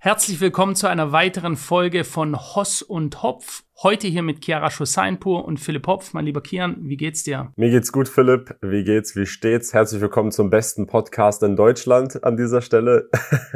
Herzlich willkommen zu einer weiteren Folge von Hoss und Hopf. Heute hier mit Chiara Schoseinpur und Philipp Hopf. Mein lieber Kian, wie geht's dir? Mir geht's gut, Philipp. Wie geht's? Wie steht's? Herzlich willkommen zum besten Podcast in Deutschland an dieser Stelle.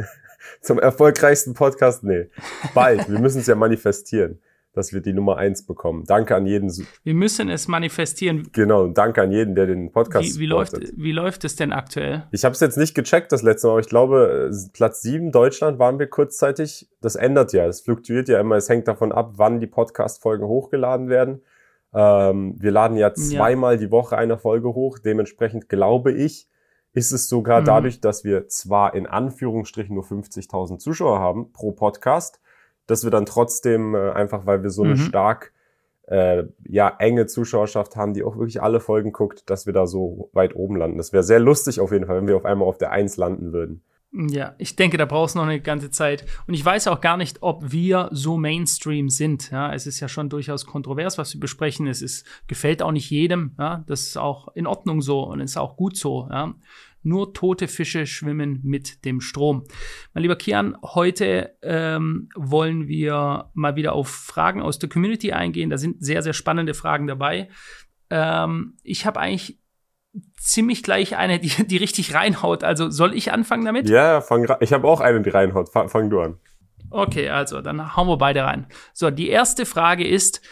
zum erfolgreichsten Podcast? Nee, bald. Wir müssen es ja manifestieren dass wir die Nummer eins bekommen. Danke an jeden. Wir müssen es manifestieren. Genau, danke an jeden, der den Podcast Wie, wie läuft, wie läuft es denn aktuell? Ich habe es jetzt nicht gecheckt das letzte Mal, aber ich glaube, Platz sieben Deutschland waren wir kurzzeitig. Das ändert ja, es fluktuiert ja immer. Es hängt davon ab, wann die Podcast-Folgen hochgeladen werden. Ähm, wir laden ja zweimal ja. die Woche eine Folge hoch. Dementsprechend glaube ich, ist es sogar mhm. dadurch, dass wir zwar in Anführungsstrichen nur 50.000 Zuschauer haben pro Podcast, dass wir dann trotzdem äh, einfach, weil wir so eine mhm. stark äh, ja enge Zuschauerschaft haben, die auch wirklich alle Folgen guckt, dass wir da so weit oben landen. Das wäre sehr lustig auf jeden Fall, wenn wir auf einmal auf der Eins landen würden. Ja, ich denke, da brauchst du noch eine ganze Zeit. Und ich weiß auch gar nicht, ob wir so Mainstream sind. Ja, es ist ja schon durchaus kontrovers, was wir besprechen. Es ist, gefällt auch nicht jedem. Ja, das ist auch in Ordnung so und ist auch gut so. Ja. Nur tote Fische schwimmen mit dem Strom. Mein lieber Kian, heute ähm, wollen wir mal wieder auf Fragen aus der Community eingehen. Da sind sehr, sehr spannende Fragen dabei. Ähm, ich habe eigentlich ziemlich gleich eine, die, die richtig reinhaut. Also soll ich anfangen damit? Ja, fang, ich habe auch eine, die reinhaut. Fang, fang du an. Okay, also dann hauen wir beide rein. So, die erste Frage ist,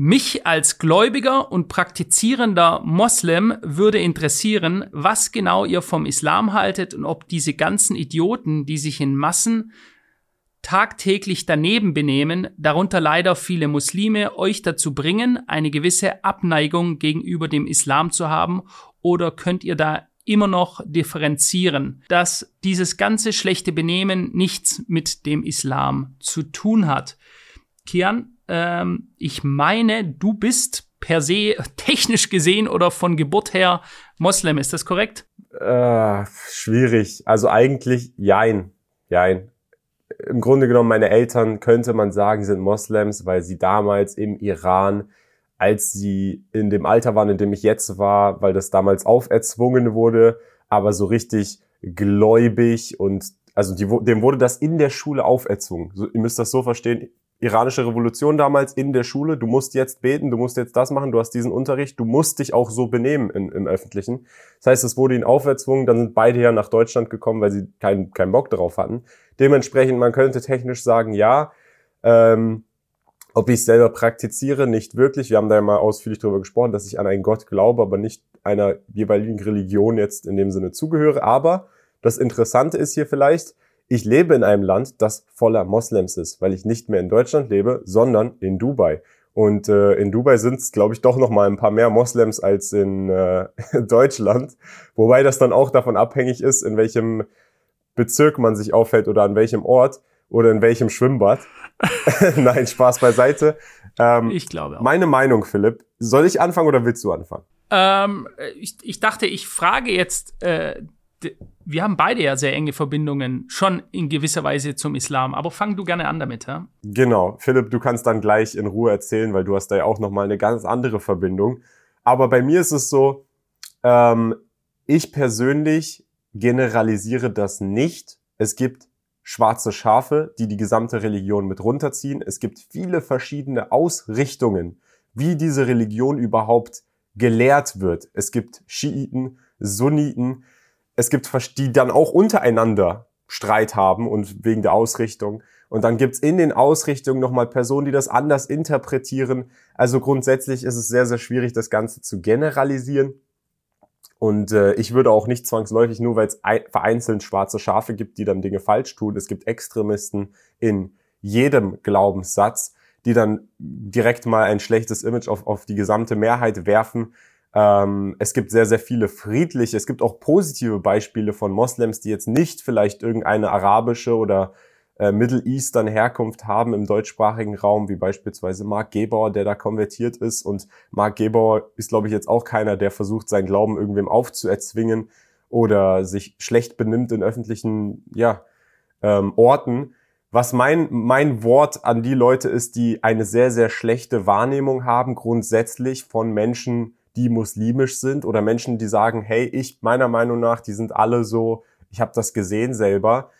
mich als gläubiger und praktizierender Moslem würde interessieren, was genau ihr vom Islam haltet und ob diese ganzen Idioten, die sich in Massen tagtäglich daneben benehmen, darunter leider viele Muslime, euch dazu bringen, eine gewisse Abneigung gegenüber dem Islam zu haben oder könnt ihr da immer noch differenzieren, dass dieses ganze schlechte Benehmen nichts mit dem Islam zu tun hat. Kian, ähm, ich meine, du bist per se technisch gesehen oder von Geburt her Moslem. Ist das korrekt? Äh, schwierig. Also eigentlich jein. Jein. Im Grunde genommen, meine Eltern, könnte man sagen, sind Moslems, weil sie damals im Iran, als sie in dem Alter waren, in dem ich jetzt war, weil das damals auferzwungen wurde, aber so richtig gläubig und also die, dem wurde das in der Schule auferzwungen. So, ihr müsst das so verstehen iranische Revolution damals in der Schule, du musst jetzt beten, du musst jetzt das machen, du hast diesen Unterricht, du musst dich auch so benehmen in, im Öffentlichen. Das heißt, es wurde ihnen auferzwungen, dann sind beide ja nach Deutschland gekommen, weil sie keinen keinen Bock darauf hatten. Dementsprechend, man könnte technisch sagen, ja, ähm, ob ich selber praktiziere, nicht wirklich. Wir haben da ja mal ausführlich darüber gesprochen, dass ich an einen Gott glaube, aber nicht einer jeweiligen Religion jetzt in dem Sinne zugehöre. Aber das Interessante ist hier vielleicht, ich lebe in einem Land, das voller Moslems ist, weil ich nicht mehr in Deutschland lebe, sondern in Dubai. Und äh, in Dubai sind es, glaube ich, doch noch mal ein paar mehr Moslems als in äh, Deutschland. Wobei das dann auch davon abhängig ist, in welchem Bezirk man sich aufhält oder an welchem Ort oder in welchem Schwimmbad. Nein, Spaß beiseite. Ähm, ich glaube. Auch. Meine Meinung, Philipp. Soll ich anfangen oder willst du anfangen? Ähm, ich, ich dachte, ich frage jetzt äh, wir haben beide ja sehr enge Verbindungen, schon in gewisser Weise zum Islam. Aber fang du gerne an damit, ja? Genau. Philipp, du kannst dann gleich in Ruhe erzählen, weil du hast da ja auch nochmal eine ganz andere Verbindung. Aber bei mir ist es so, ähm, ich persönlich generalisiere das nicht. Es gibt schwarze Schafe, die die gesamte Religion mit runterziehen. Es gibt viele verschiedene Ausrichtungen, wie diese Religion überhaupt gelehrt wird. Es gibt Schiiten, Sunniten, es gibt, die dann auch untereinander Streit haben und wegen der Ausrichtung. Und dann gibt's in den Ausrichtungen nochmal Personen, die das anders interpretieren. Also grundsätzlich ist es sehr, sehr schwierig, das Ganze zu generalisieren. Und äh, ich würde auch nicht zwangsläufig, nur weil es vereinzelt schwarze Schafe gibt, die dann Dinge falsch tun. Es gibt Extremisten in jedem Glaubenssatz, die dann direkt mal ein schlechtes Image auf, auf die gesamte Mehrheit werfen ähm, es gibt sehr, sehr viele friedliche, es gibt auch positive Beispiele von Moslems, die jetzt nicht vielleicht irgendeine arabische oder äh, Middle Eastern Herkunft haben im deutschsprachigen Raum, wie beispielsweise Mark Gebauer, der da konvertiert ist. Und Mark Gebauer ist, glaube ich, jetzt auch keiner, der versucht, seinen Glauben irgendwem aufzuerzwingen oder sich schlecht benimmt in öffentlichen ja, ähm, Orten. Was mein, mein Wort an die Leute ist, die eine sehr, sehr schlechte Wahrnehmung haben, grundsätzlich von Menschen, die muslimisch sind oder Menschen, die sagen, hey, ich meiner Meinung nach, die sind alle so, ich habe das gesehen selber,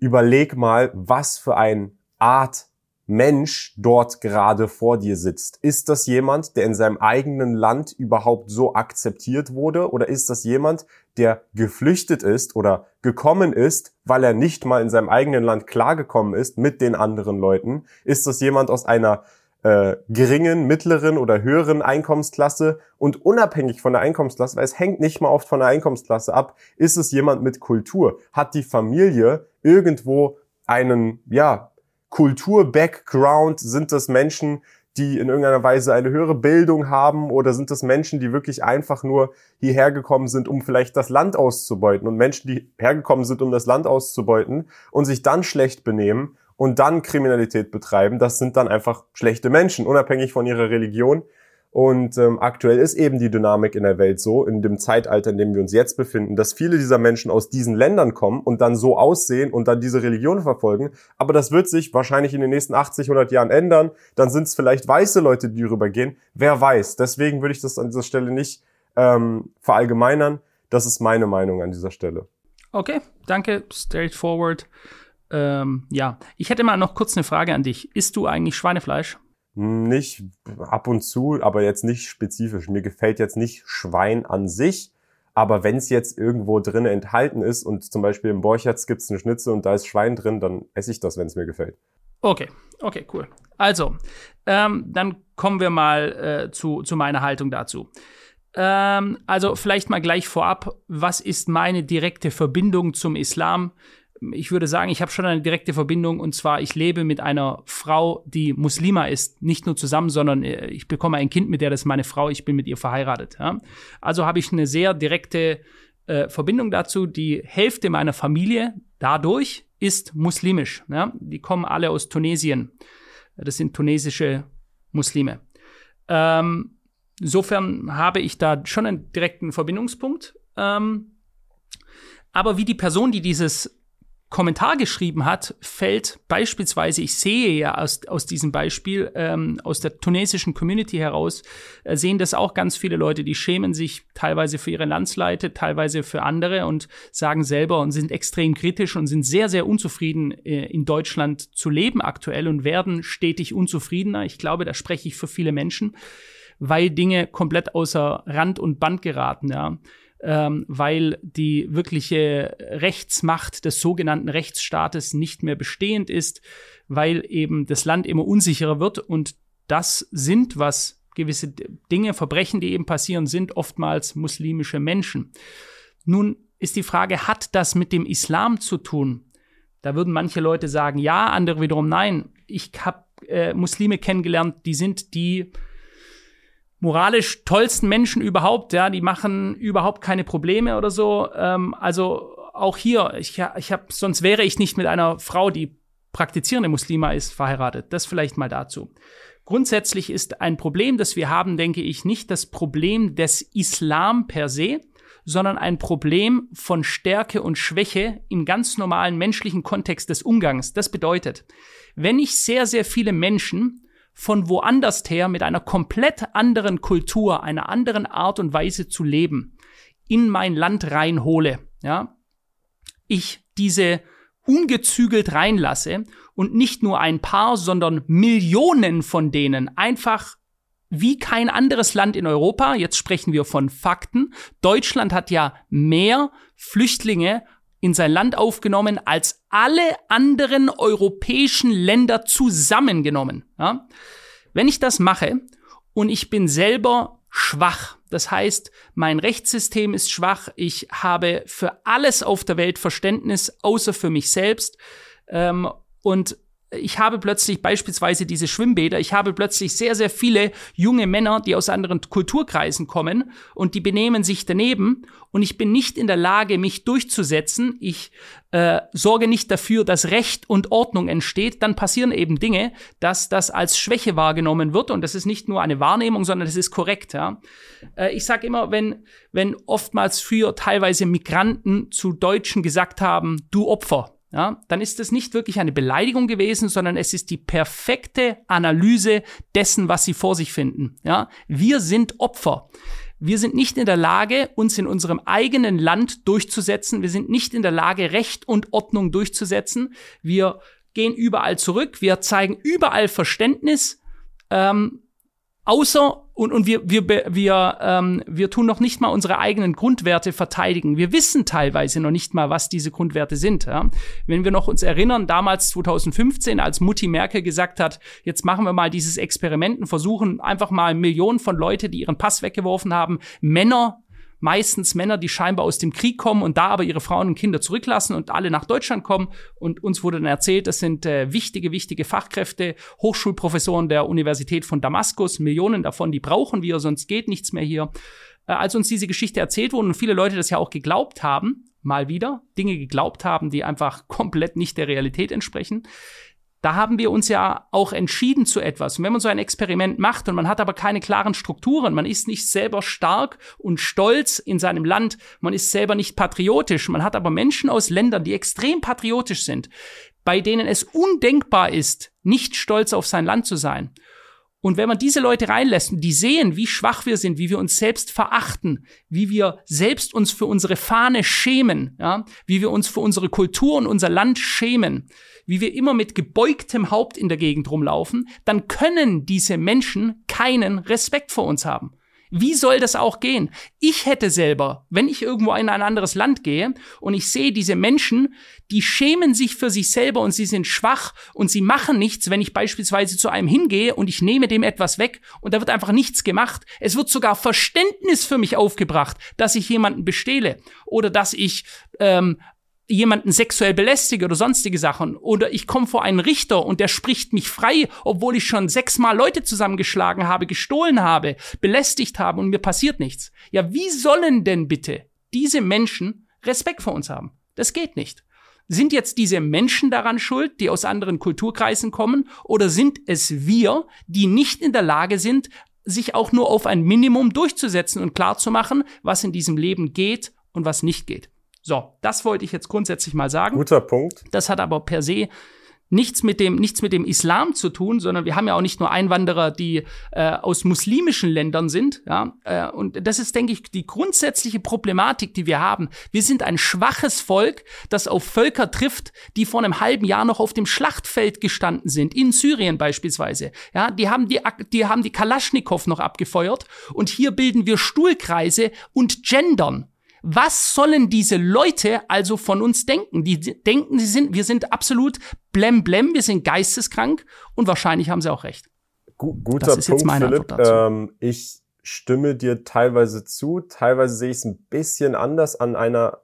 überleg mal, was für ein Art Mensch dort gerade vor dir sitzt. Ist das jemand, der in seinem eigenen Land überhaupt so akzeptiert wurde? Oder ist das jemand, der geflüchtet ist oder gekommen ist, weil er nicht mal in seinem eigenen Land klargekommen ist mit den anderen Leuten? Ist das jemand aus einer äh, geringen, mittleren oder höheren Einkommensklasse und unabhängig von der Einkommensklasse, weil es hängt nicht mal oft von der Einkommensklasse ab, ist es jemand mit Kultur? Hat die Familie irgendwo einen, ja, Kultur-Background? Sind das Menschen, die in irgendeiner Weise eine höhere Bildung haben oder sind das Menschen, die wirklich einfach nur hierher gekommen sind, um vielleicht das Land auszubeuten und Menschen, die hergekommen sind, um das Land auszubeuten und sich dann schlecht benehmen und dann Kriminalität betreiben, das sind dann einfach schlechte Menschen, unabhängig von ihrer Religion und ähm, aktuell ist eben die Dynamik in der Welt so, in dem Zeitalter, in dem wir uns jetzt befinden, dass viele dieser Menschen aus diesen Ländern kommen und dann so aussehen und dann diese Religion verfolgen. Aber das wird sich wahrscheinlich in den nächsten 80, 100 Jahren ändern. Dann sind es vielleicht weiße Leute, die rübergehen. Wer weiß. Deswegen würde ich das an dieser Stelle nicht ähm, verallgemeinern. Das ist meine Meinung an dieser Stelle. Okay, danke. Straightforward. Ähm, ja, ich hätte mal noch kurz eine Frage an dich. Isst du eigentlich Schweinefleisch? Nicht ab und zu, aber jetzt nicht spezifisch. Mir gefällt jetzt nicht Schwein an sich, aber wenn es jetzt irgendwo drin enthalten ist und zum Beispiel im Borchertz gibt es eine Schnitze und da ist Schwein drin, dann esse ich das, wenn es mir gefällt. Okay, okay, cool. Also, ähm, dann kommen wir mal äh, zu, zu meiner Haltung dazu. Ähm, also vielleicht mal gleich vorab, was ist meine direkte Verbindung zum Islam? Ich würde sagen, ich habe schon eine direkte Verbindung und zwar, ich lebe mit einer Frau, die Muslima ist, nicht nur zusammen, sondern äh, ich bekomme ein Kind mit der, das ist meine Frau, ich bin mit ihr verheiratet. Ja? Also habe ich eine sehr direkte äh, Verbindung dazu. Die Hälfte meiner Familie dadurch ist muslimisch. Ja? Die kommen alle aus Tunesien. Das sind tunesische Muslime. Ähm, insofern habe ich da schon einen direkten Verbindungspunkt. Ähm, aber wie die Person, die dieses Kommentar geschrieben hat, fällt beispielsweise, ich sehe ja aus, aus diesem Beispiel, ähm, aus der tunesischen Community heraus, äh, sehen das auch ganz viele Leute, die schämen sich teilweise für ihre Landsleute, teilweise für andere und sagen selber und sind extrem kritisch und sind sehr, sehr unzufrieden äh, in Deutschland zu leben aktuell und werden stetig unzufriedener. Ich glaube, da spreche ich für viele Menschen, weil Dinge komplett außer Rand und Band geraten, ja ähm, weil die wirkliche Rechtsmacht des sogenannten Rechtsstaates nicht mehr bestehend ist, weil eben das Land immer unsicherer wird und das sind, was gewisse Dinge, Verbrechen, die eben passieren, sind oftmals muslimische Menschen. Nun ist die Frage, hat das mit dem Islam zu tun? Da würden manche Leute sagen, ja, andere wiederum nein. Ich habe äh, Muslime kennengelernt, die sind die moralisch tollsten Menschen überhaupt, ja, die machen überhaupt keine Probleme oder so. Ähm, also auch hier, ich, ich habe, sonst wäre ich nicht mit einer Frau, die praktizierende Muslima ist, verheiratet. Das vielleicht mal dazu. Grundsätzlich ist ein Problem, das wir haben, denke ich, nicht das Problem des Islam per se, sondern ein Problem von Stärke und Schwäche im ganz normalen menschlichen Kontext des Umgangs. Das bedeutet, wenn ich sehr, sehr viele Menschen von woanders her mit einer komplett anderen Kultur, einer anderen Art und Weise zu leben, in mein Land reinhole, ja, ich diese ungezügelt reinlasse und nicht nur ein paar, sondern Millionen von denen einfach wie kein anderes Land in Europa, jetzt sprechen wir von Fakten, Deutschland hat ja mehr Flüchtlinge in sein Land aufgenommen als alle anderen europäischen Länder zusammengenommen. Ja? Wenn ich das mache und ich bin selber schwach, das heißt, mein Rechtssystem ist schwach, ich habe für alles auf der Welt Verständnis, außer für mich selbst, ähm, und ich habe plötzlich beispielsweise diese Schwimmbäder, ich habe plötzlich sehr, sehr viele junge Männer, die aus anderen Kulturkreisen kommen und die benehmen sich daneben und ich bin nicht in der Lage, mich durchzusetzen. Ich äh, sorge nicht dafür, dass Recht und Ordnung entsteht. Dann passieren eben Dinge, dass das als Schwäche wahrgenommen wird und das ist nicht nur eine Wahrnehmung, sondern das ist korrekt. Ja? Äh, ich sage immer, wenn, wenn oftmals früher teilweise Migranten zu Deutschen gesagt haben, du Opfer, ja, dann ist es nicht wirklich eine Beleidigung gewesen, sondern es ist die perfekte Analyse dessen, was sie vor sich finden. Ja, wir sind Opfer. Wir sind nicht in der Lage, uns in unserem eigenen Land durchzusetzen. Wir sind nicht in der Lage, Recht und Ordnung durchzusetzen. Wir gehen überall zurück. Wir zeigen überall Verständnis. Ähm, außer und, und wir, wir, wir, ähm, wir tun noch nicht mal unsere eigenen Grundwerte verteidigen. Wir wissen teilweise noch nicht mal, was diese Grundwerte sind. Ja? Wenn wir noch uns erinnern, damals 2015, als Mutti Merkel gesagt hat, jetzt machen wir mal dieses Experiment und versuchen einfach mal Millionen von Leute, die ihren Pass weggeworfen haben, Männer meistens Männer, die scheinbar aus dem Krieg kommen und da aber ihre Frauen und Kinder zurücklassen und alle nach Deutschland kommen. Und uns wurde dann erzählt, das sind äh, wichtige, wichtige Fachkräfte, Hochschulprofessoren der Universität von Damaskus, Millionen davon, die brauchen wir, sonst geht nichts mehr hier. Äh, als uns diese Geschichte erzählt wurde und viele Leute das ja auch geglaubt haben, mal wieder, Dinge geglaubt haben, die einfach komplett nicht der Realität entsprechen, da haben wir uns ja auch entschieden zu etwas. Und wenn man so ein Experiment macht und man hat aber keine klaren Strukturen, man ist nicht selber stark und stolz in seinem Land, man ist selber nicht patriotisch, man hat aber Menschen aus Ländern, die extrem patriotisch sind, bei denen es undenkbar ist, nicht stolz auf sein Land zu sein. Und wenn man diese Leute reinlässt und die sehen, wie schwach wir sind, wie wir uns selbst verachten, wie wir selbst uns für unsere Fahne schämen, ja, wie wir uns für unsere Kultur und unser Land schämen, wie wir immer mit gebeugtem Haupt in der Gegend rumlaufen, dann können diese Menschen keinen Respekt vor uns haben. Wie soll das auch gehen? Ich hätte selber, wenn ich irgendwo in ein anderes Land gehe und ich sehe diese Menschen, die schämen sich für sich selber und sie sind schwach und sie machen nichts, wenn ich beispielsweise zu einem hingehe und ich nehme dem etwas weg und da wird einfach nichts gemacht. Es wird sogar Verständnis für mich aufgebracht, dass ich jemanden bestehle oder dass ich ähm, jemanden sexuell belästige oder sonstige Sachen. Oder ich komme vor einen Richter und der spricht mich frei, obwohl ich schon sechsmal Leute zusammengeschlagen habe, gestohlen habe, belästigt habe und mir passiert nichts. Ja, wie sollen denn bitte diese Menschen Respekt vor uns haben? Das geht nicht. Sind jetzt diese Menschen daran schuld, die aus anderen Kulturkreisen kommen, oder sind es wir, die nicht in der Lage sind, sich auch nur auf ein Minimum durchzusetzen und klarzumachen, was in diesem Leben geht und was nicht geht? So, das wollte ich jetzt grundsätzlich mal sagen. Guter Punkt. Das hat aber per se nichts mit dem nichts mit dem Islam zu tun, sondern wir haben ja auch nicht nur Einwanderer, die äh, aus muslimischen Ländern sind, ja, äh, und das ist denke ich die grundsätzliche Problematik, die wir haben. Wir sind ein schwaches Volk, das auf Völker trifft, die vor einem halben Jahr noch auf dem Schlachtfeld gestanden sind, in Syrien beispielsweise. Ja, die haben die die haben die Kalaschnikow noch abgefeuert und hier bilden wir Stuhlkreise und gendern. Was sollen diese Leute also von uns denken? Die denken, sie sind, wir sind absolut blem blem, wir sind geisteskrank und wahrscheinlich haben sie auch recht. Guter das ist Punkt, jetzt meine Philipp. Antwort dazu. Ähm, ich stimme dir teilweise zu, teilweise sehe ich es ein bisschen anders an einer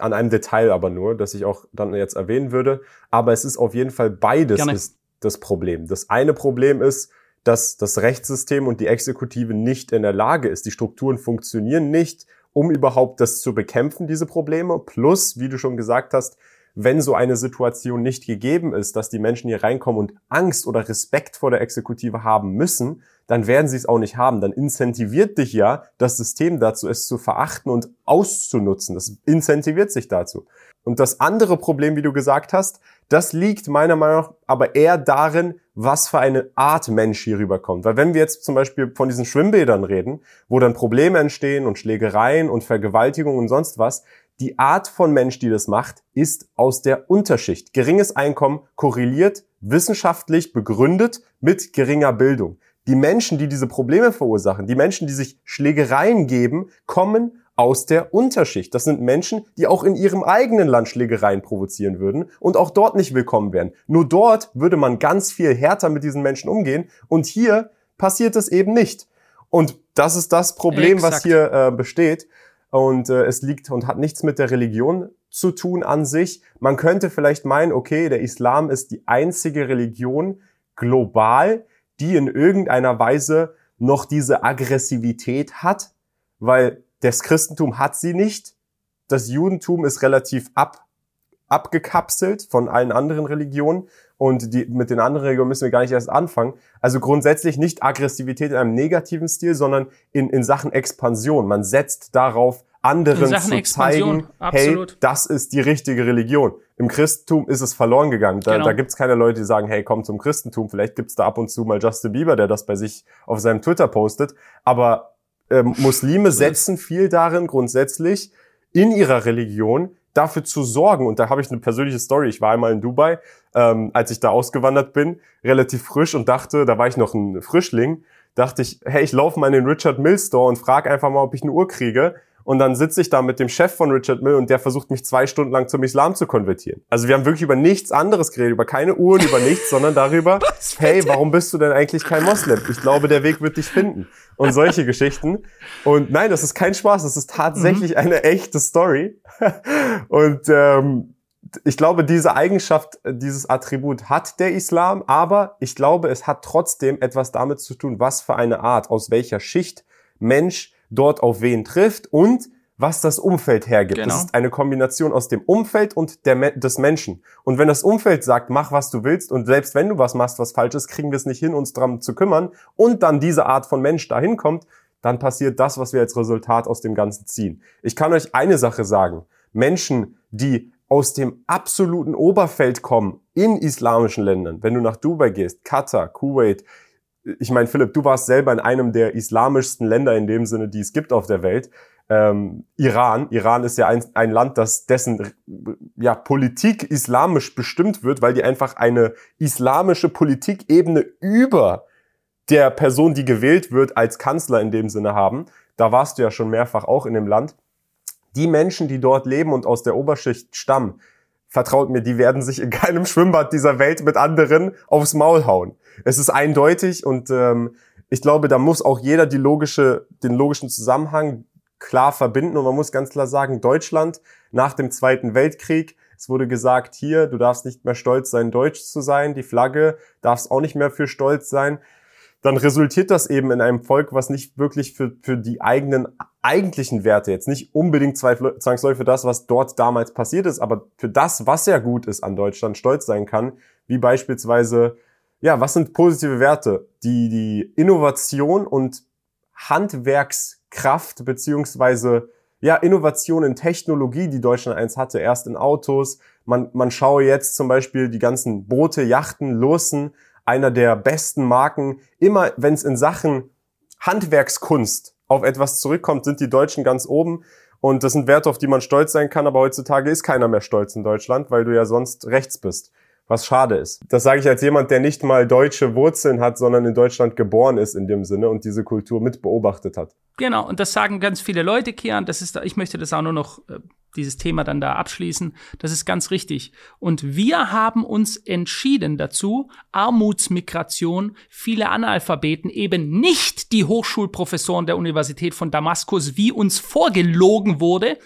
an einem Detail aber nur, das ich auch dann jetzt erwähnen würde. Aber es ist auf jeden Fall beides Gerne. ist das Problem. Das eine Problem ist, dass das Rechtssystem und die Exekutive nicht in der Lage ist. Die Strukturen funktionieren nicht um überhaupt das zu bekämpfen, diese Probleme. Plus, wie du schon gesagt hast, wenn so eine Situation nicht gegeben ist, dass die Menschen hier reinkommen und Angst oder Respekt vor der Exekutive haben müssen, dann werden sie es auch nicht haben. Dann incentiviert dich ja das System dazu, es zu verachten und auszunutzen. Das incentiviert sich dazu. Und das andere Problem, wie du gesagt hast, das liegt meiner Meinung nach aber eher darin, was für eine Art Mensch hier rüberkommt. Weil wenn wir jetzt zum Beispiel von diesen Schwimmbädern reden, wo dann Probleme entstehen und Schlägereien und Vergewaltigungen und sonst was, die Art von Mensch, die das macht, ist aus der Unterschicht. Geringes Einkommen korreliert wissenschaftlich begründet mit geringer Bildung. Die Menschen, die diese Probleme verursachen, die Menschen, die sich Schlägereien geben, kommen aus der Unterschicht. Das sind Menschen, die auch in ihrem eigenen Land Schlägereien provozieren würden und auch dort nicht willkommen wären. Nur dort würde man ganz viel härter mit diesen Menschen umgehen und hier passiert es eben nicht. Und das ist das Problem, Exakt. was hier äh, besteht. Und äh, es liegt und hat nichts mit der Religion zu tun an sich. Man könnte vielleicht meinen, okay, der Islam ist die einzige Religion global, die in irgendeiner Weise noch diese Aggressivität hat, weil das Christentum hat sie nicht. Das Judentum ist relativ ab, abgekapselt von allen anderen Religionen und die, mit den anderen Religionen müssen wir gar nicht erst anfangen. Also grundsätzlich nicht Aggressivität in einem negativen Stil, sondern in, in Sachen Expansion. Man setzt darauf, anderen zu Expansion, zeigen, absolut. hey, das ist die richtige Religion. Im Christentum ist es verloren gegangen. Da, genau. da gibt es keine Leute, die sagen, hey, komm zum Christentum. Vielleicht gibt es da ab und zu mal Justin Bieber, der das bei sich auf seinem Twitter postet. Aber äh, Muslime setzen viel darin, grundsätzlich in ihrer Religion dafür zu sorgen. Und da habe ich eine persönliche Story. Ich war einmal in Dubai, ähm, als ich da ausgewandert bin, relativ frisch und dachte, da war ich noch ein Frischling, dachte ich, hey, ich laufe mal in den Richard Mill Store und frage einfach mal, ob ich eine Uhr kriege. Und dann sitze ich da mit dem Chef von Richard Mill und der versucht mich zwei Stunden lang zum Islam zu konvertieren. Also wir haben wirklich über nichts anderes geredet, über keine Uhren, über nichts, sondern darüber, hey, warum bist du denn eigentlich kein Moslem? Ich glaube, der Weg wird dich finden. Und solche Geschichten. Und nein, das ist kein Spaß, das ist tatsächlich mhm. eine echte Story. und ähm, ich glaube, diese Eigenschaft, dieses Attribut hat der Islam, aber ich glaube, es hat trotzdem etwas damit zu tun, was für eine Art, aus welcher Schicht Mensch dort auf wen trifft und was das Umfeld hergibt. Genau. Das ist eine Kombination aus dem Umfeld und der, des Menschen. Und wenn das Umfeld sagt, mach was du willst und selbst wenn du was machst, was falsch ist, kriegen wir es nicht hin, uns dran zu kümmern und dann diese Art von Mensch dahin kommt, dann passiert das, was wir als Resultat aus dem Ganzen ziehen. Ich kann euch eine Sache sagen. Menschen, die aus dem absoluten Oberfeld kommen in islamischen Ländern, wenn du nach Dubai gehst, Katar, Kuwait, ich meine, Philipp, du warst selber in einem der islamischsten Länder in dem Sinne, die es gibt auf der Welt. Ähm, Iran. Iran ist ja ein, ein Land, das dessen ja, Politik islamisch bestimmt wird, weil die einfach eine islamische Politikebene über der Person, die gewählt wird, als Kanzler in dem Sinne haben. Da warst du ja schon mehrfach auch in dem Land. Die Menschen, die dort leben und aus der Oberschicht stammen, vertraut mir, die werden sich in keinem Schwimmbad dieser Welt mit anderen aufs Maul hauen. Es ist eindeutig und ähm, ich glaube, da muss auch jeder die logische, den logischen Zusammenhang klar verbinden. Und man muss ganz klar sagen, Deutschland nach dem Zweiten Weltkrieg, es wurde gesagt, hier, du darfst nicht mehr stolz sein, deutsch zu sein, die Flagge darfst auch nicht mehr für stolz sein dann resultiert das eben in einem Volk, was nicht wirklich für, für die eigenen eigentlichen Werte, jetzt nicht unbedingt zwangsläufig für das, was dort damals passiert ist, aber für das, was ja gut ist an Deutschland, stolz sein kann, wie beispielsweise, ja, was sind positive Werte? Die, die Innovation und Handwerkskraft beziehungsweise ja, Innovation in Technologie, die Deutschland eins hatte, erst in Autos. Man, man schaue jetzt zum Beispiel die ganzen Boote, Yachten, Lursen, einer der besten Marken. Immer wenn es in Sachen Handwerkskunst auf etwas zurückkommt, sind die Deutschen ganz oben. Und das sind Werte, auf die man stolz sein kann, aber heutzutage ist keiner mehr stolz in Deutschland, weil du ja sonst rechts bist. Was schade ist. Das sage ich als jemand, der nicht mal deutsche Wurzeln hat, sondern in Deutschland geboren ist in dem Sinne und diese Kultur mit beobachtet hat. Genau, und das sagen ganz viele Leute, Kian. Das ist, ich möchte das auch nur noch äh, dieses Thema dann da abschließen. Das ist ganz richtig. Und wir haben uns entschieden dazu, Armutsmigration, viele Analphabeten, eben nicht die Hochschulprofessoren der Universität von Damaskus, wie uns vorgelogen wurde,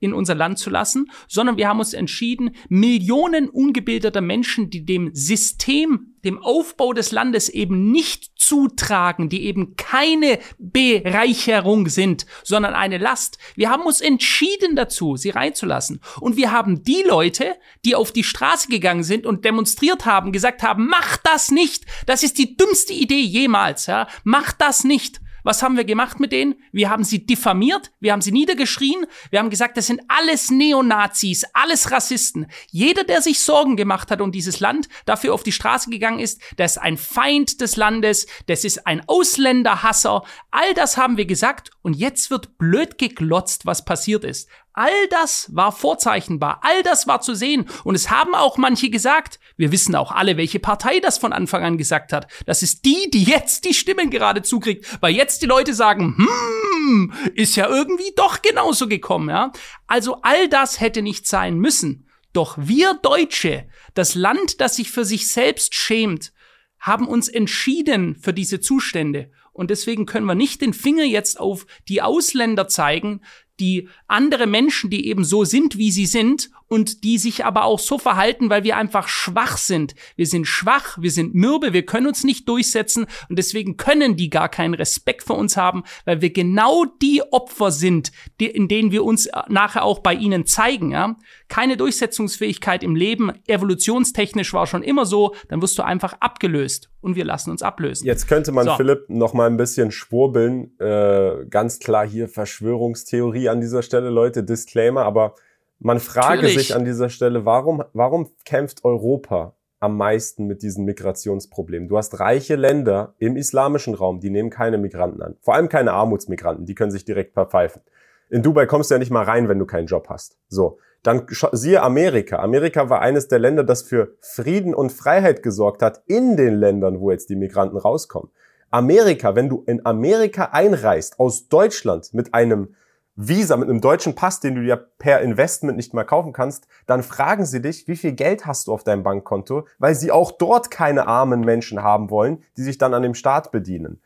in unser Land zu lassen, sondern wir haben uns entschieden, Millionen ungebildeter Menschen, die dem System, dem Aufbau des Landes eben nicht zutragen, die eben keine Bereicherung sind, sondern eine Last. Wir haben uns entschieden dazu, sie reinzulassen. Und wir haben die Leute, die auf die Straße gegangen sind und demonstriert haben, gesagt haben, mach das nicht. Das ist die dümmste Idee jemals, ja. Mach das nicht. Was haben wir gemacht mit denen? Wir haben sie diffamiert, wir haben sie niedergeschrien, wir haben gesagt, das sind alles Neonazis, alles Rassisten. Jeder, der sich Sorgen gemacht hat um dieses Land, dafür auf die Straße gegangen ist, der ist ein Feind des Landes, das ist ein Ausländerhasser. All das haben wir gesagt und jetzt wird blöd geglotzt, was passiert ist. All das war vorzeichenbar, all das war zu sehen. Und es haben auch manche gesagt, wir wissen auch alle, welche Partei das von Anfang an gesagt hat. Das ist die, die jetzt die Stimmen gerade zukriegt, weil jetzt die Leute sagen, hm, ist ja irgendwie doch genauso gekommen, ja. Also all das hätte nicht sein müssen. Doch wir Deutsche, das Land, das sich für sich selbst schämt, haben uns entschieden für diese Zustände. Und deswegen können wir nicht den Finger jetzt auf die Ausländer zeigen, die andere Menschen, die eben so sind, wie sie sind und die sich aber auch so verhalten, weil wir einfach schwach sind. Wir sind schwach, wir sind mürbe, wir können uns nicht durchsetzen und deswegen können die gar keinen Respekt vor uns haben, weil wir genau die Opfer sind, die, in denen wir uns äh, nachher auch bei ihnen zeigen. Ja? Keine Durchsetzungsfähigkeit im Leben, evolutionstechnisch war schon immer so, dann wirst du einfach abgelöst und wir lassen uns ablösen. Jetzt könnte man so. Philipp noch mal ein bisschen schwurbeln, äh, ganz klar hier Verschwörungstheorie an dieser Stelle, Leute, Disclaimer, aber man frage Natürlich. sich an dieser Stelle, warum, warum kämpft Europa am meisten mit diesen Migrationsproblemen. Du hast reiche Länder im islamischen Raum, die nehmen keine Migranten an. Vor allem keine Armutsmigranten, die können sich direkt verpfeifen. In Dubai kommst du ja nicht mal rein, wenn du keinen Job hast. So. Dann siehe Amerika. Amerika war eines der Länder, das für Frieden und Freiheit gesorgt hat in den Ländern, wo jetzt die Migranten rauskommen. Amerika, wenn du in Amerika einreist aus Deutschland mit einem Visa, mit einem deutschen Pass, den du dir per Investment nicht mehr kaufen kannst, dann fragen sie dich, wie viel Geld hast du auf deinem Bankkonto, weil sie auch dort keine armen Menschen haben wollen, die sich dann an dem Staat bedienen.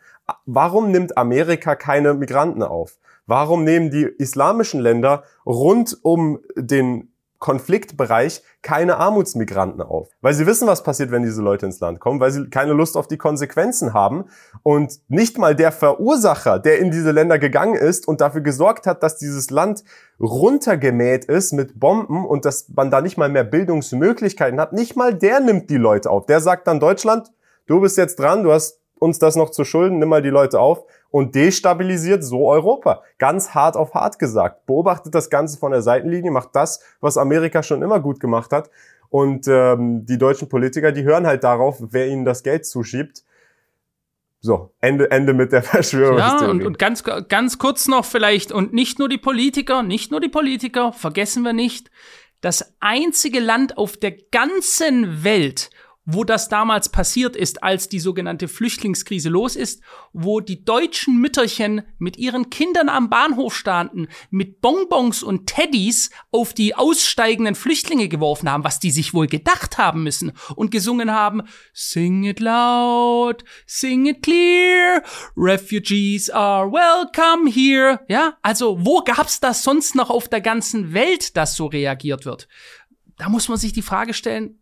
Warum nimmt Amerika keine Migranten auf? Warum nehmen die islamischen Länder rund um den Konfliktbereich keine Armutsmigranten auf. Weil sie wissen, was passiert, wenn diese Leute ins Land kommen, weil sie keine Lust auf die Konsequenzen haben. Und nicht mal der Verursacher, der in diese Länder gegangen ist und dafür gesorgt hat, dass dieses Land runtergemäht ist mit Bomben und dass man da nicht mal mehr Bildungsmöglichkeiten hat, nicht mal der nimmt die Leute auf. Der sagt dann Deutschland, du bist jetzt dran, du hast uns das noch zu schulden, nimm mal die Leute auf und destabilisiert so Europa. Ganz hart auf hart gesagt. Beobachtet das Ganze von der Seitenlinie, macht das, was Amerika schon immer gut gemacht hat. Und ähm, die deutschen Politiker, die hören halt darauf, wer ihnen das Geld zuschiebt. So, Ende, Ende mit der Verschwörungstheorie. Ja, und, und ganz, ganz kurz noch vielleicht, und nicht nur die Politiker, nicht nur die Politiker, vergessen wir nicht, das einzige Land auf der ganzen Welt, wo das damals passiert ist, als die sogenannte Flüchtlingskrise los ist, wo die deutschen Mütterchen mit ihren Kindern am Bahnhof standen, mit Bonbons und Teddys auf die aussteigenden Flüchtlinge geworfen haben, was die sich wohl gedacht haben müssen und gesungen haben, Sing it loud, sing it clear, refugees are welcome here. Ja, also wo gab's das sonst noch auf der ganzen Welt, dass so reagiert wird? Da muss man sich die Frage stellen,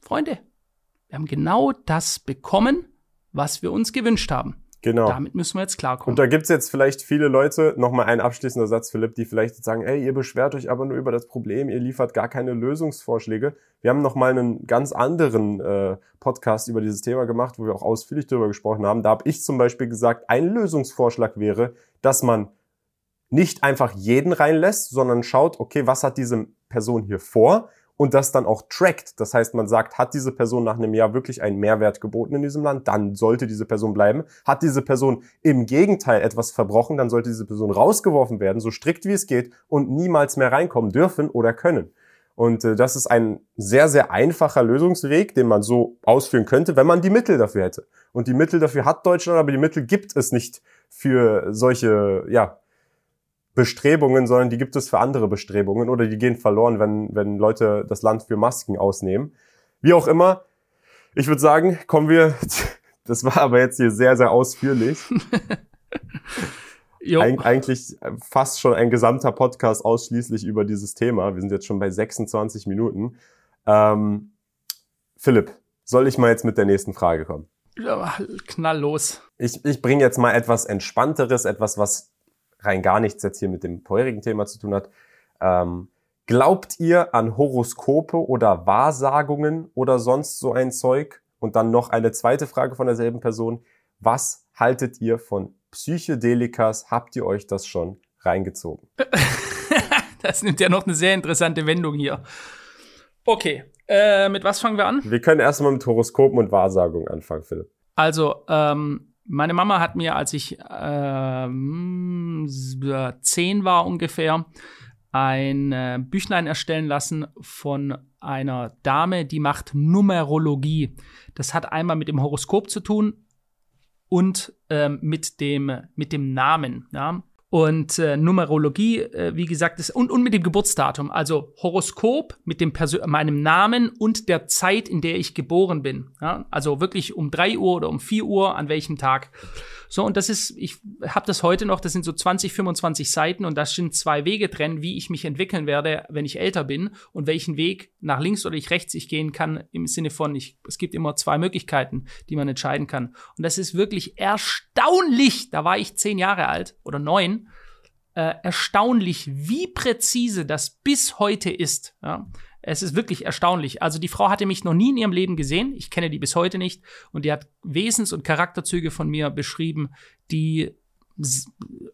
Freunde, wir haben genau das bekommen, was wir uns gewünscht haben. Genau. Damit müssen wir jetzt klarkommen. Und da gibt's jetzt vielleicht viele Leute, nochmal ein abschließender Satz, Philipp, die vielleicht sagen, ey, ihr beschwert euch aber nur über das Problem, ihr liefert gar keine Lösungsvorschläge. Wir haben nochmal einen ganz anderen äh, Podcast über dieses Thema gemacht, wo wir auch ausführlich darüber gesprochen haben. Da habe ich zum Beispiel gesagt, ein Lösungsvorschlag wäre, dass man nicht einfach jeden reinlässt, sondern schaut, okay, was hat diese Person hier vor? Und das dann auch trackt. Das heißt, man sagt, hat diese Person nach einem Jahr wirklich einen Mehrwert geboten in diesem Land, dann sollte diese Person bleiben. Hat diese Person im Gegenteil etwas verbrochen, dann sollte diese Person rausgeworfen werden, so strikt wie es geht und niemals mehr reinkommen dürfen oder können. Und äh, das ist ein sehr, sehr einfacher Lösungsweg, den man so ausführen könnte, wenn man die Mittel dafür hätte. Und die Mittel dafür hat Deutschland, aber die Mittel gibt es nicht für solche, ja, Bestrebungen, sondern die gibt es für andere Bestrebungen oder die gehen verloren, wenn, wenn Leute das Land für Masken ausnehmen. Wie auch immer, ich würde sagen, kommen wir, das war aber jetzt hier sehr, sehr ausführlich. Eig eigentlich fast schon ein gesamter Podcast ausschließlich über dieses Thema. Wir sind jetzt schon bei 26 Minuten. Ähm, Philipp, soll ich mal jetzt mit der nächsten Frage kommen? Ja, knall los. Ich, ich bringe jetzt mal etwas Entspannteres, etwas, was rein gar nichts jetzt hier mit dem vorherigen Thema zu tun hat. Ähm, glaubt ihr an Horoskope oder Wahrsagungen oder sonst so ein Zeug? Und dann noch eine zweite Frage von derselben Person. Was haltet ihr von Psychedelikas? Habt ihr euch das schon reingezogen? das nimmt ja noch eine sehr interessante Wendung hier. Okay, äh, mit was fangen wir an? Wir können erstmal mit Horoskopen und Wahrsagungen anfangen, Philipp. Also, ähm, meine Mama hat mir, als ich ähm, zehn war ungefähr, ein äh, Büchlein erstellen lassen von einer Dame, die macht Numerologie. Das hat einmal mit dem Horoskop zu tun und ähm, mit dem mit dem Namen. Ja? Und äh, Numerologie, äh, wie gesagt, ist, und, und mit dem Geburtsdatum. Also Horoskop mit dem Persö meinem Namen und der Zeit, in der ich geboren bin. Ja? Also wirklich um drei Uhr oder um vier Uhr, an welchem Tag. So, und das ist, ich habe das heute noch, das sind so 20, 25 Seiten und das sind zwei Wege drin, wie ich mich entwickeln werde, wenn ich älter bin und welchen Weg nach links oder ich rechts ich gehen kann, im Sinne von, ich, es gibt immer zwei Möglichkeiten, die man entscheiden kann. Und das ist wirklich erstaunlich. Da war ich zehn Jahre alt oder neun. Äh, erstaunlich, wie präzise das bis heute ist. Ja? Es ist wirklich erstaunlich. Also die Frau hatte mich noch nie in ihrem Leben gesehen. Ich kenne die bis heute nicht. Und die hat Wesens- und Charakterzüge von mir beschrieben, die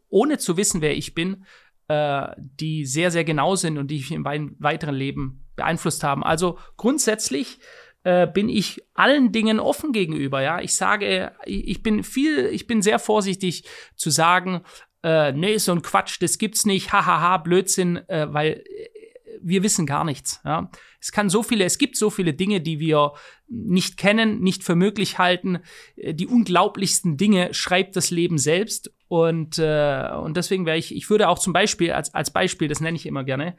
ohne zu wissen, wer ich bin, äh, die sehr, sehr genau sind und die mich im weiteren Leben beeinflusst haben. Also grundsätzlich äh, bin ich allen Dingen offen gegenüber. Ja, ich sage, ich bin viel, ich bin sehr vorsichtig zu sagen, äh, nee, so ein Quatsch, das gibt's nicht, hahaha, Blödsinn, äh, weil wir wissen gar nichts. Ja. Es kann so viele, es gibt so viele Dinge, die wir nicht kennen, nicht für möglich halten. Äh, die unglaublichsten Dinge schreibt das Leben selbst. Und, äh, und deswegen wäre ich, ich würde auch zum Beispiel, als, als Beispiel, das nenne ich immer gerne,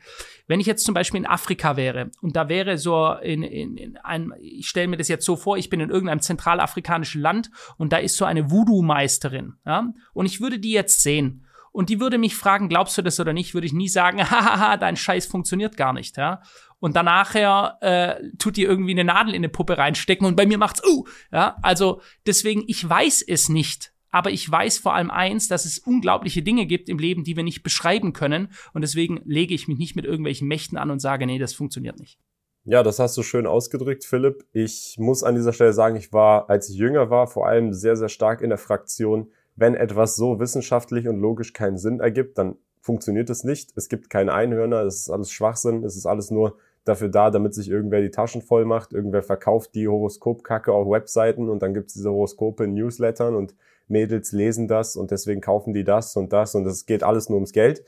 wenn ich jetzt zum Beispiel in Afrika wäre und da wäre so in, in, in einem, ich stelle mir das jetzt so vor, ich bin in irgendeinem zentralafrikanischen Land und da ist so eine Voodoo-Meisterin, ja, und ich würde die jetzt sehen und die würde mich fragen, glaubst du das oder nicht, würde ich nie sagen, hahaha, dein Scheiß funktioniert gar nicht, ja. Und danach äh, tut die irgendwie eine Nadel in eine Puppe reinstecken und bei mir macht's uh, ja. Also deswegen, ich weiß es nicht. Aber ich weiß vor allem eins, dass es unglaubliche Dinge gibt im Leben, die wir nicht beschreiben können. Und deswegen lege ich mich nicht mit irgendwelchen Mächten an und sage, nee, das funktioniert nicht. Ja, das hast du schön ausgedrückt, Philipp. Ich muss an dieser Stelle sagen, ich war, als ich jünger war, vor allem sehr, sehr stark in der Fraktion wenn etwas so wissenschaftlich und logisch keinen Sinn ergibt, dann funktioniert es nicht. Es gibt keine Einhörner, es ist alles Schwachsinn, es ist alles nur dafür da, damit sich irgendwer die Taschen voll macht, irgendwer verkauft die Horoskopkacke auf Webseiten und dann gibt's diese Horoskope in Newslettern und Mädels lesen das und deswegen kaufen die das und das und es geht alles nur ums Geld.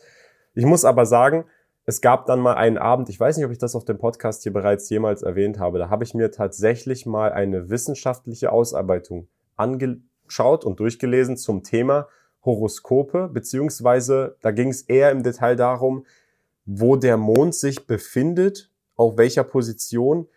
Ich muss aber sagen, es gab dann mal einen Abend, ich weiß nicht, ob ich das auf dem Podcast hier bereits jemals erwähnt habe, da habe ich mir tatsächlich mal eine wissenschaftliche Ausarbeitung ange geschaut und durchgelesen zum Thema Horoskope, beziehungsweise da ging es eher im Detail darum, wo der Mond sich befindet, auf welcher Position,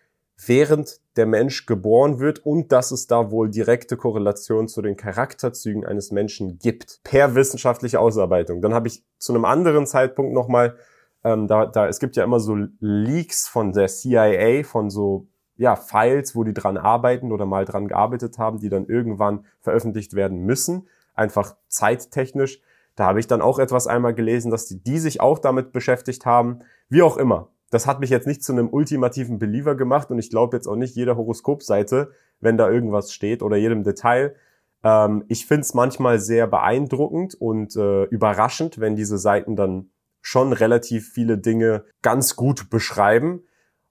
während der Mensch geboren wird und dass es da wohl direkte Korrelation zu den Charakterzügen eines Menschen gibt, per wissenschaftliche Ausarbeitung. Dann habe ich zu einem anderen Zeitpunkt nochmal, ähm, da, da, es gibt ja immer so Leaks von der CIA, von so ja, Files, wo die dran arbeiten oder mal dran gearbeitet haben, die dann irgendwann veröffentlicht werden müssen, einfach zeittechnisch. Da habe ich dann auch etwas einmal gelesen, dass die, die sich auch damit beschäftigt haben, wie auch immer. Das hat mich jetzt nicht zu einem ultimativen Believer gemacht und ich glaube jetzt auch nicht jeder Horoskopseite, wenn da irgendwas steht oder jedem Detail. Ähm, ich finde es manchmal sehr beeindruckend und äh, überraschend, wenn diese Seiten dann schon relativ viele Dinge ganz gut beschreiben.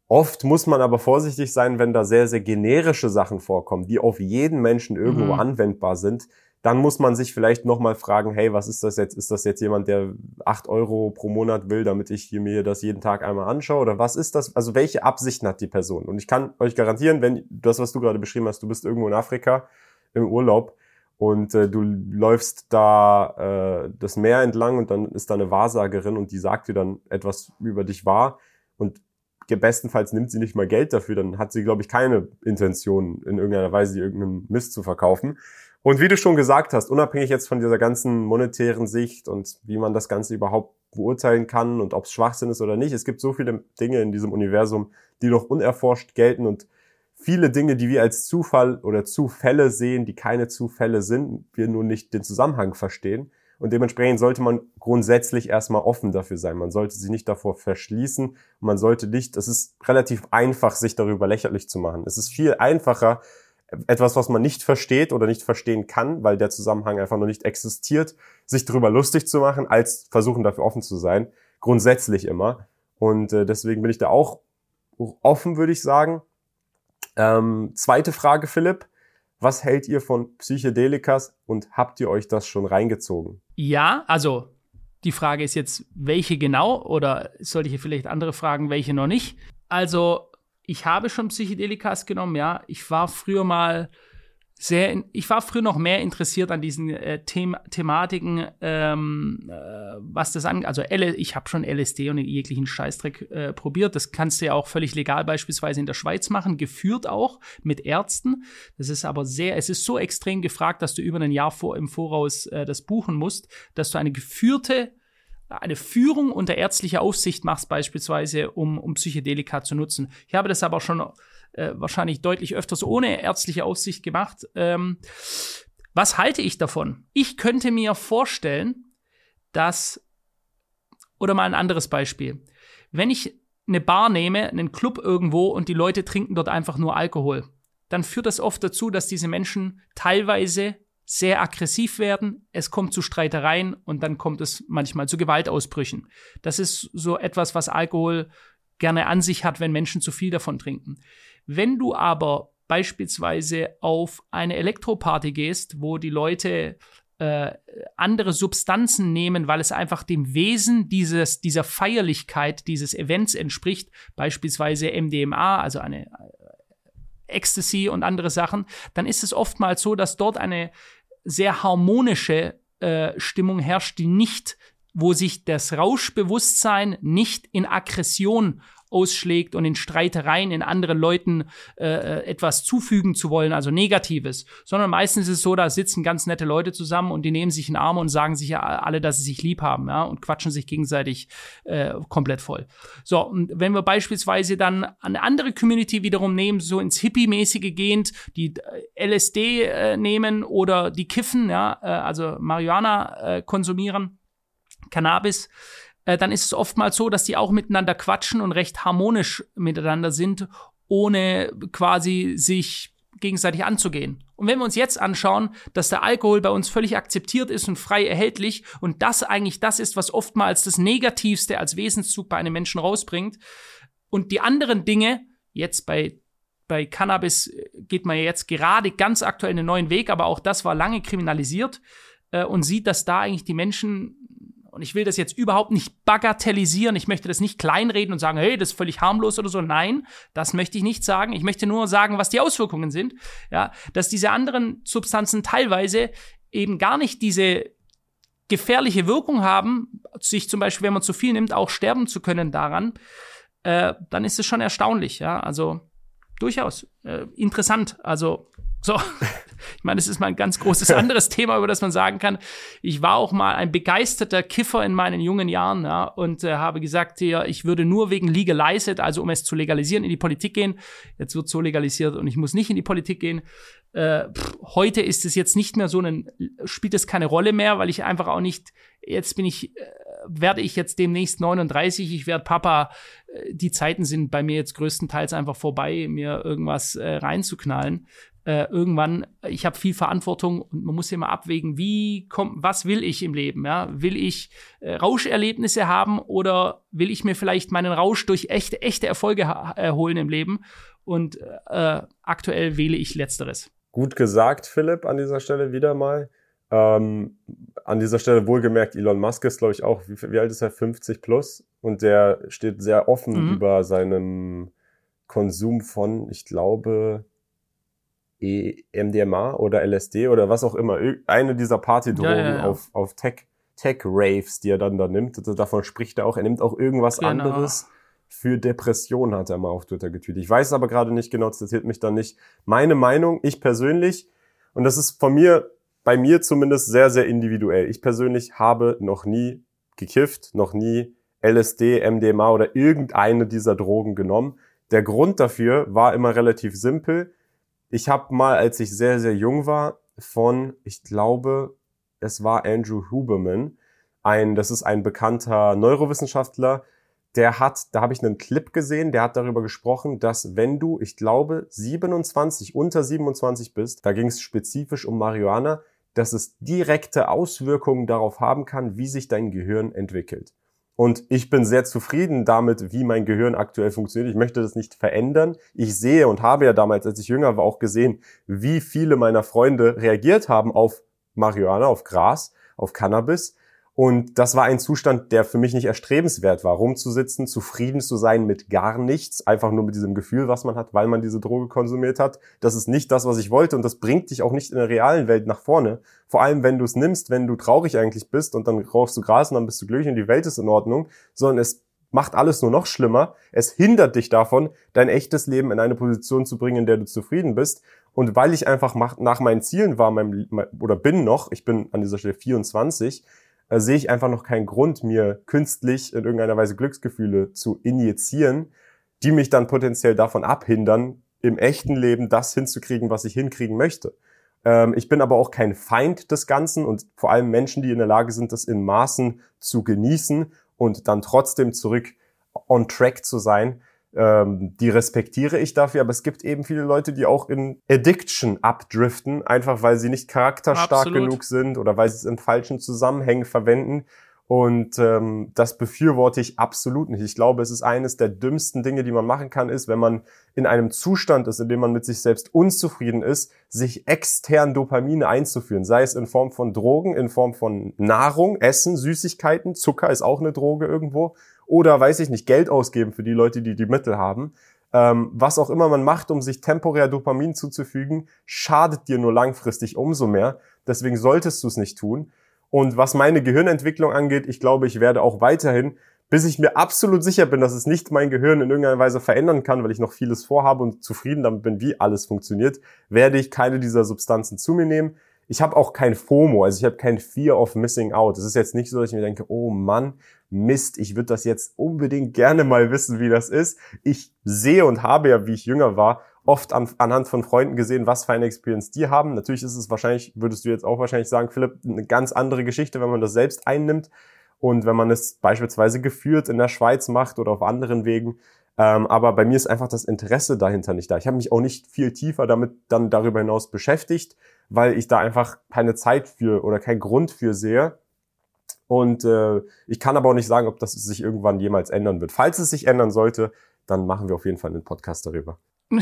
Oft muss man aber vorsichtig sein, wenn da sehr, sehr generische Sachen vorkommen, die auf jeden Menschen irgendwo mhm. anwendbar sind. Dann muss man sich vielleicht nochmal fragen, hey, was ist das jetzt? Ist das jetzt jemand, der acht Euro pro Monat will, damit ich mir das jeden Tag einmal anschaue? Oder was ist das? Also welche Absichten hat die Person? Und ich kann euch garantieren, wenn das, was du gerade beschrieben hast, du bist irgendwo in Afrika im Urlaub und äh, du läufst da äh, das Meer entlang und dann ist da eine Wahrsagerin und die sagt dir dann etwas über dich wahr. Und bestenfalls nimmt sie nicht mal Geld dafür, dann hat sie, glaube ich, keine Intention, in irgendeiner Weise irgendeinen Mist zu verkaufen. Und wie du schon gesagt hast, unabhängig jetzt von dieser ganzen monetären Sicht und wie man das Ganze überhaupt beurteilen kann und ob es Schwachsinn ist oder nicht, es gibt so viele Dinge in diesem Universum, die noch unerforscht gelten und viele Dinge, die wir als Zufall oder Zufälle sehen, die keine Zufälle sind, wir nur nicht den Zusammenhang verstehen. Und dementsprechend sollte man grundsätzlich erstmal offen dafür sein. Man sollte sich nicht davor verschließen. Man sollte nicht, es ist relativ einfach, sich darüber lächerlich zu machen. Es ist viel einfacher, etwas, was man nicht versteht oder nicht verstehen kann, weil der Zusammenhang einfach noch nicht existiert, sich darüber lustig zu machen, als versuchen dafür offen zu sein. Grundsätzlich immer. Und äh, deswegen bin ich da auch offen, würde ich sagen. Ähm, zweite Frage, Philipp. Was hält ihr von Psychedelikas und habt ihr euch das schon reingezogen? Ja, also die Frage ist jetzt, welche genau oder sollte ich vielleicht andere fragen, welche noch nicht? Also ich habe schon Psychedelikas genommen, ja. Ich war früher mal sehr, ich war früher noch mehr interessiert an diesen äh, The Thematiken, ähm, äh, was das angeht. Also L ich habe schon LSD und jeglichen Scheißdreck äh, probiert. Das kannst du ja auch völlig legal beispielsweise in der Schweiz machen, geführt auch mit Ärzten. Das ist aber sehr, es ist so extrem gefragt, dass du über ein Jahr vor, im Voraus äh, das buchen musst, dass du eine geführte eine Führung unter ärztlicher Aufsicht machst, beispielsweise, um, um Psychedelika zu nutzen. Ich habe das aber schon äh, wahrscheinlich deutlich öfters ohne ärztliche Aussicht gemacht. Ähm, was halte ich davon? Ich könnte mir vorstellen, dass, oder mal ein anderes Beispiel. Wenn ich eine Bar nehme, einen Club irgendwo und die Leute trinken dort einfach nur Alkohol, dann führt das oft dazu, dass diese Menschen teilweise sehr aggressiv werden, es kommt zu Streitereien und dann kommt es manchmal zu Gewaltausbrüchen. Das ist so etwas, was Alkohol gerne an sich hat, wenn Menschen zu viel davon trinken. Wenn du aber beispielsweise auf eine Elektroparty gehst, wo die Leute äh, andere Substanzen nehmen, weil es einfach dem Wesen dieses, dieser Feierlichkeit, dieses Events entspricht, beispielsweise MDMA, also eine Ecstasy und andere Sachen, dann ist es oftmals so, dass dort eine sehr harmonische äh, Stimmung herrscht, die nicht, wo sich das Rauschbewusstsein nicht in Aggression ausschlägt und in Streitereien in anderen Leuten äh, äh, etwas zufügen zu wollen, also Negatives, sondern meistens ist es so, da sitzen ganz nette Leute zusammen und die nehmen sich in Arme und sagen sich ja alle, dass sie sich lieb haben, ja, und quatschen sich gegenseitig äh, komplett voll. So, und wenn wir beispielsweise dann eine andere Community wiederum nehmen, so ins Hippie-mäßige gehend, die äh, LSD äh, nehmen oder die kiffen, ja, äh, also Marihuana äh, konsumieren, Cannabis, äh, dann ist es oftmals so, dass die auch miteinander quatschen und recht harmonisch miteinander sind, ohne quasi sich gegenseitig anzugehen. Und wenn wir uns jetzt anschauen, dass der Alkohol bei uns völlig akzeptiert ist und frei erhältlich und das eigentlich das ist, was oftmals das Negativste als Wesenszug bei einem Menschen rausbringt und die anderen Dinge, jetzt bei bei Cannabis geht man ja jetzt gerade ganz aktuell einen neuen Weg, aber auch das war lange kriminalisiert äh, und sieht, dass da eigentlich die Menschen und ich will das jetzt überhaupt nicht bagatellisieren. Ich möchte das nicht kleinreden und sagen, hey, das ist völlig harmlos oder so. Nein, das möchte ich nicht sagen. Ich möchte nur sagen, was die Auswirkungen sind. Ja, dass diese anderen Substanzen teilweise eben gar nicht diese gefährliche Wirkung haben, sich zum Beispiel, wenn man zu viel nimmt, auch sterben zu können daran, äh, dann ist es schon erstaunlich. Ja, also durchaus äh, interessant. Also so, ich meine, das ist mal ein ganz großes anderes Thema, über das man sagen kann. Ich war auch mal ein begeisterter Kiffer in meinen jungen Jahren, ja, und äh, habe gesagt, ja, ich würde nur wegen legalized, also um es zu legalisieren, in die Politik gehen. Jetzt wird so legalisiert und ich muss nicht in die Politik gehen. Äh, pff, heute ist es jetzt nicht mehr so ein, spielt es keine Rolle mehr, weil ich einfach auch nicht, jetzt bin ich, äh, werde ich jetzt demnächst 39, ich werde Papa. Äh, die Zeiten sind bei mir jetzt größtenteils einfach vorbei, mir irgendwas äh, reinzuknallen äh, irgendwann, ich habe viel Verantwortung und man muss immer abwägen, wie kommt, was will ich im Leben? Ja? Will ich äh, Rauscherlebnisse haben oder will ich mir vielleicht meinen Rausch durch echte, echte Erfolge erholen im Leben? Und äh, aktuell wähle ich Letzteres. Gut gesagt, Philipp, an dieser Stelle wieder mal. Ähm, an dieser Stelle wohlgemerkt, Elon Musk ist, glaube ich, auch, wie, wie, alt ist er? 50 plus. Und der steht sehr offen mhm. über seinen Konsum von, ich glaube, MDMA oder LSD oder was auch immer, eine dieser Partydrogen ja, ja, auf, auf Tech, Tech-Raves, die er dann da nimmt. Also davon spricht er auch. Er nimmt auch irgendwas genau. anderes für Depression, hat er mal auf Twitter getweetet. Ich weiß aber gerade nicht genau, das erzählt mich dann nicht. Meine Meinung, ich persönlich, und das ist von mir, bei mir zumindest sehr, sehr individuell. Ich persönlich habe noch nie gekifft, noch nie LSD, MDMA oder irgendeine dieser Drogen genommen. Der Grund dafür war immer relativ simpel ich habe mal, als ich sehr, sehr jung war, von, ich glaube, es war Andrew Huberman, ein, das ist ein bekannter Neurowissenschaftler, der hat, da habe ich einen Clip gesehen, der hat darüber gesprochen, dass wenn du, ich glaube, 27, unter 27 bist, da ging es spezifisch um Marihuana, dass es direkte Auswirkungen darauf haben kann, wie sich dein Gehirn entwickelt. Und ich bin sehr zufrieden damit, wie mein Gehirn aktuell funktioniert. Ich möchte das nicht verändern. Ich sehe und habe ja damals, als ich jünger war, auch gesehen, wie viele meiner Freunde reagiert haben auf Marihuana, auf Gras, auf Cannabis und das war ein Zustand, der für mich nicht erstrebenswert war, rumzusitzen, zufrieden zu sein mit gar nichts, einfach nur mit diesem Gefühl, was man hat, weil man diese Droge konsumiert hat. Das ist nicht das, was ich wollte und das bringt dich auch nicht in der realen Welt nach vorne. Vor allem, wenn du es nimmst, wenn du traurig eigentlich bist und dann rauchst du Gras und dann bist du glücklich und die Welt ist in Ordnung, sondern es macht alles nur noch schlimmer. Es hindert dich davon, dein echtes Leben in eine Position zu bringen, in der du zufrieden bist. Und weil ich einfach nach meinen Zielen war, meinem, oder bin noch, ich bin an dieser Stelle 24, äh, sehe ich einfach noch keinen Grund, mir künstlich in irgendeiner Weise Glücksgefühle zu injizieren, die mich dann potenziell davon abhindern, im echten Leben das hinzukriegen, was ich hinkriegen möchte. Ähm, ich bin aber auch kein Feind des Ganzen und vor allem Menschen, die in der Lage sind, das in Maßen zu genießen und dann trotzdem zurück on track zu sein, ähm, die respektiere ich dafür, aber es gibt eben viele Leute, die auch in Addiction abdriften, einfach weil sie nicht charakterstark Absolut. genug sind oder weil sie es in falschen Zusammenhängen verwenden. Und ähm, das befürworte ich absolut nicht. Ich glaube, es ist eines der dümmsten Dinge, die man machen kann, ist, wenn man in einem Zustand ist, in dem man mit sich selbst unzufrieden ist, sich extern Dopamine einzuführen. Sei es in Form von Drogen, in Form von Nahrung, Essen, Süßigkeiten, Zucker ist auch eine Droge irgendwo. Oder weiß ich nicht, Geld ausgeben für die Leute, die die Mittel haben. Ähm, was auch immer man macht, um sich temporär Dopamin zuzufügen, schadet dir nur langfristig umso mehr. Deswegen solltest du es nicht tun. Und was meine Gehirnentwicklung angeht, ich glaube, ich werde auch weiterhin, bis ich mir absolut sicher bin, dass es nicht mein Gehirn in irgendeiner Weise verändern kann, weil ich noch vieles vorhabe und zufrieden damit bin, wie alles funktioniert, werde ich keine dieser Substanzen zu mir nehmen. Ich habe auch kein FOMO, also ich habe kein Fear of Missing Out. Es ist jetzt nicht so, dass ich mir denke, oh Mann, Mist, ich würde das jetzt unbedingt gerne mal wissen, wie das ist. Ich sehe und habe ja, wie ich jünger war, oft an, anhand von Freunden gesehen, was für eine Experience die haben. Natürlich ist es wahrscheinlich, würdest du jetzt auch wahrscheinlich sagen, Philipp, eine ganz andere Geschichte, wenn man das selbst einnimmt und wenn man es beispielsweise geführt in der Schweiz macht oder auf anderen Wegen. Ähm, aber bei mir ist einfach das Interesse dahinter nicht da. Ich habe mich auch nicht viel tiefer damit dann darüber hinaus beschäftigt, weil ich da einfach keine Zeit für oder keinen Grund für sehe. Und äh, ich kann aber auch nicht sagen, ob das sich irgendwann jemals ändern wird. Falls es sich ändern sollte, dann machen wir auf jeden Fall einen Podcast darüber.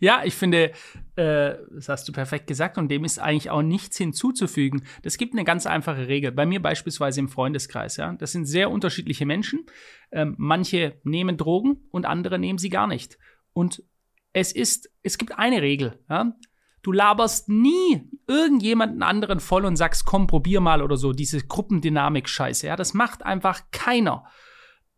ja, ich finde, äh, das hast du perfekt gesagt und dem ist eigentlich auch nichts hinzuzufügen. Das gibt eine ganz einfache Regel. Bei mir beispielsweise im Freundeskreis. Ja, das sind sehr unterschiedliche Menschen. Ähm, manche nehmen Drogen und andere nehmen sie gar nicht. Und es ist, es gibt eine Regel. Ja? Du laberst nie irgendjemanden anderen voll und sagst, komm, probier mal oder so, diese Gruppendynamik-Scheiße. Ja, das macht einfach keiner.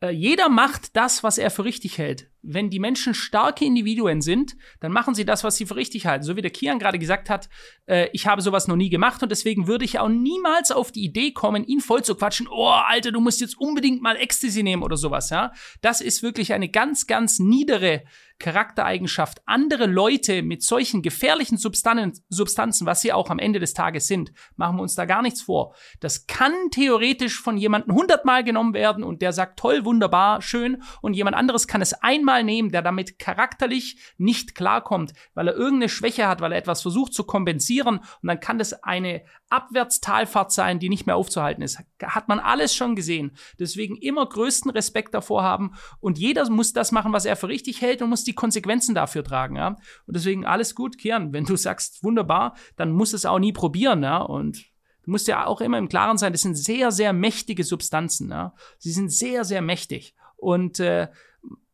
Äh, jeder macht das, was er für richtig hält wenn die Menschen starke Individuen sind, dann machen sie das, was sie für richtig halten. So wie der Kian gerade gesagt hat, äh, ich habe sowas noch nie gemacht und deswegen würde ich auch niemals auf die Idee kommen, ihn voll zu quatschen. Oh, Alter, du musst jetzt unbedingt mal Ecstasy nehmen oder sowas, ja. Das ist wirklich eine ganz, ganz niedere Charaktereigenschaft. Andere Leute mit solchen gefährlichen Substanzen, Substanzen, was sie auch am Ende des Tages sind, machen wir uns da gar nichts vor. Das kann theoretisch von jemandem hundertmal genommen werden und der sagt, toll, wunderbar, schön und jemand anderes kann es einmal mal nehmen, der damit charakterlich nicht klarkommt, weil er irgendeine Schwäche hat, weil er etwas versucht zu kompensieren und dann kann das eine Abwärtstalfahrt sein, die nicht mehr aufzuhalten ist. Hat man alles schon gesehen. Deswegen immer größten Respekt davor haben und jeder muss das machen, was er für richtig hält und muss die Konsequenzen dafür tragen. Ja? Und deswegen alles gut, Kian. Wenn du sagst, wunderbar, dann muss es auch nie probieren. Ja? Und Du musst ja auch immer im Klaren sein, das sind sehr, sehr mächtige Substanzen. Ja? Sie sind sehr, sehr mächtig. Und äh,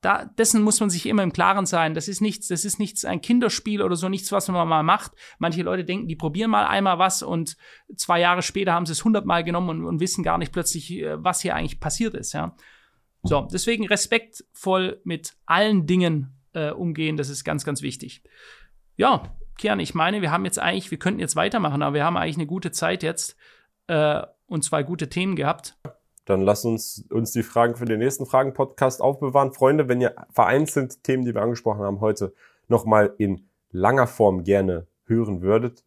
da, dessen muss man sich immer im Klaren sein. Das ist nichts, das ist nichts ein Kinderspiel oder so, nichts, was man mal macht. Manche Leute denken, die probieren mal einmal was und zwei Jahre später haben sie es hundertmal genommen und, und, wissen gar nicht plötzlich, äh, was hier eigentlich passiert ist, ja. So, deswegen respektvoll mit allen Dingen äh, umgehen, das ist ganz, ganz wichtig. Ja, Kian, ich meine, wir haben jetzt eigentlich, wir könnten jetzt weitermachen, aber wir haben eigentlich eine gute Zeit jetzt äh, und zwei gute Themen gehabt. Dann lasst uns, uns die Fragen für den nächsten Fragen-Podcast aufbewahren. Freunde, wenn ihr vereinzelt Themen, die wir angesprochen haben heute, nochmal in langer Form gerne hören würdet,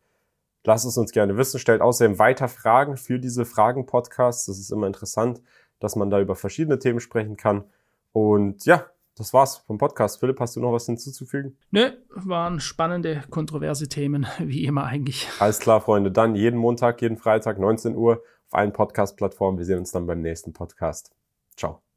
lasst es uns gerne wissen. Stellt außerdem weiter Fragen für diese Fragen-Podcasts. Das ist immer interessant, dass man da über verschiedene Themen sprechen kann. Und ja, das war's vom Podcast. Philipp, hast du noch was hinzuzufügen? Nö, waren spannende, kontroverse Themen, wie immer eigentlich. Alles klar, Freunde. Dann jeden Montag, jeden Freitag, 19 Uhr auf allen Podcast-Plattformen. Wir sehen uns dann beim nächsten Podcast. Ciao.